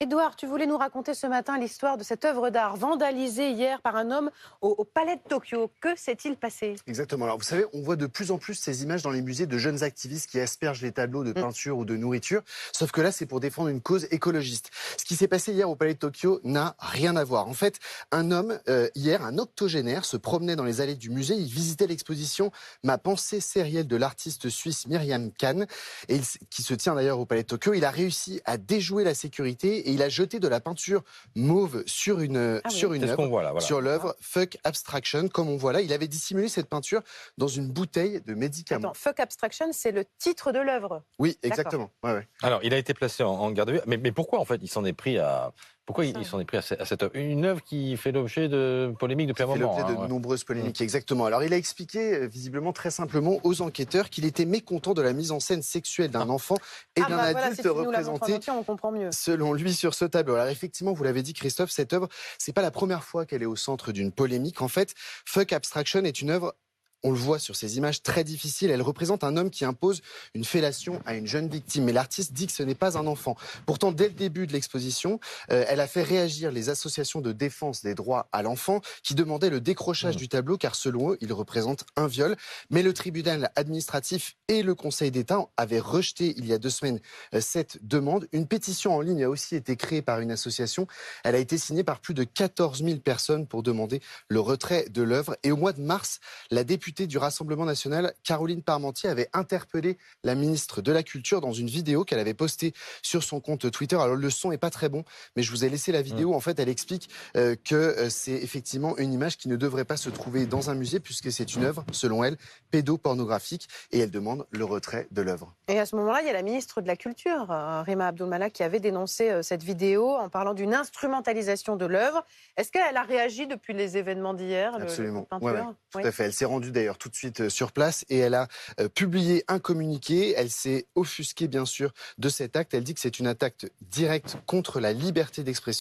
Édouard, tu voulais nous raconter ce matin l'histoire de cette œuvre d'art vandalisée hier par un homme au, au Palais de Tokyo. Que s'est-il passé? Exactement. Alors, vous savez, on voit de plus en plus ces images dans les musées de jeunes activistes qui aspergent les tableaux de peinture ou de nourriture. Sauf que là, c'est pour défendre une cause écologiste. Ce qui s'est passé hier au Palais de Tokyo n'a rien à voir. En fait, un homme, euh, hier, un octogénaire, se promenait dans les allées du musée. Il visitait l'exposition Ma pensée sérielle de l'artiste suisse Myriam Kahn, et il- qui se tient d'ailleurs au Palais de Tokyo. Il a réussi à déjouer la sécurité et il a jeté de la peinture mauve sur une, Ah oui. sur une C'est ce œuvre. qu'on voit là. Voilà. sur l'œuvre Fuck Abstraction, comme on voit là. Il avait dissimulé cette peinture dans une bouteille de médicaments. Attends, Fuck Abstraction, c'est le titre de l'œuvre. Oui, exactement. Ouais, ouais. Alors, il a été placé en, en garde à vue. Mais, mais pourquoi, en fait, il s'en est pris à. Pourquoi il, Ça. il s'en est pris à, ce- à cette œuvre? Une œuvre qui fait l'objet de polémiques depuis un Qui fait moment. l'objet hein, de ouais. Mm. nombreuses polémiques, exactement. Alors, il a expliqué, euh, visiblement très simplement, aux enquêteurs qu'il était mécontent de la mise en scène sexuelle d'un enfant et ah d'un bah voilà, adulte en représenté entier, on comprend mieux. selon lui sur ce tableau. Alors effectivement, vous l'avez dit Christophe, cette œuvre, c'est pas la première fois qu'elle est au centre d'une polémique. En fait, Fuck Abstraction est une œuvre on le voit sur ces images très difficiles. Elle représente un homme qui impose une fellation à une jeune victime. Mais l'artiste dit que ce n'est pas un enfant. Pourtant, dès le début de l'exposition, euh, elle a fait réagir les associations de défense des droits à l'enfant qui demandaient le décrochage Mmh. du tableau car selon eux, il représente un viol. Mais le tribunal administratif et le Conseil d'État avaient rejeté il y a deux semaines euh, cette demande. Une pétition en ligne a aussi été créée par une association. Elle a été signée par plus de 14 000 personnes pour demander le retrait de l'œuvre. Et au mois de mars, la députée du Rassemblement national, Caroline Parmentier, avait interpellé la ministre de la Culture dans une vidéo qu'elle avait postée sur son compte Twitter. Alors le son est pas très bon, mais je vous ai laissé la vidéo. En fait, elle explique euh, que euh, c'est effectivement une image qui ne devrait pas se trouver dans un musée puisque c'est une œuvre, selon elle, pédopornographique et elle demande le retrait de l'œuvre. Et à ce moment-là, il y a la ministre de la Culture, euh, Rima Abdulmalak, qui avait dénoncé euh, cette vidéo en parlant d'une instrumentalisation de l'œuvre. Est-ce qu'elle a réagi depuis les événements d'hier le- le Absolument. peinture? Ouais, ouais, Tout Oui. à fait. Elle s'est rendue d'ailleurs tout de suite euh, sur place et elle a euh, publié un communiqué. Elle s'est offusquée bien sûr de cet acte. Elle dit que c'est une attaque directe contre la liberté d'expression.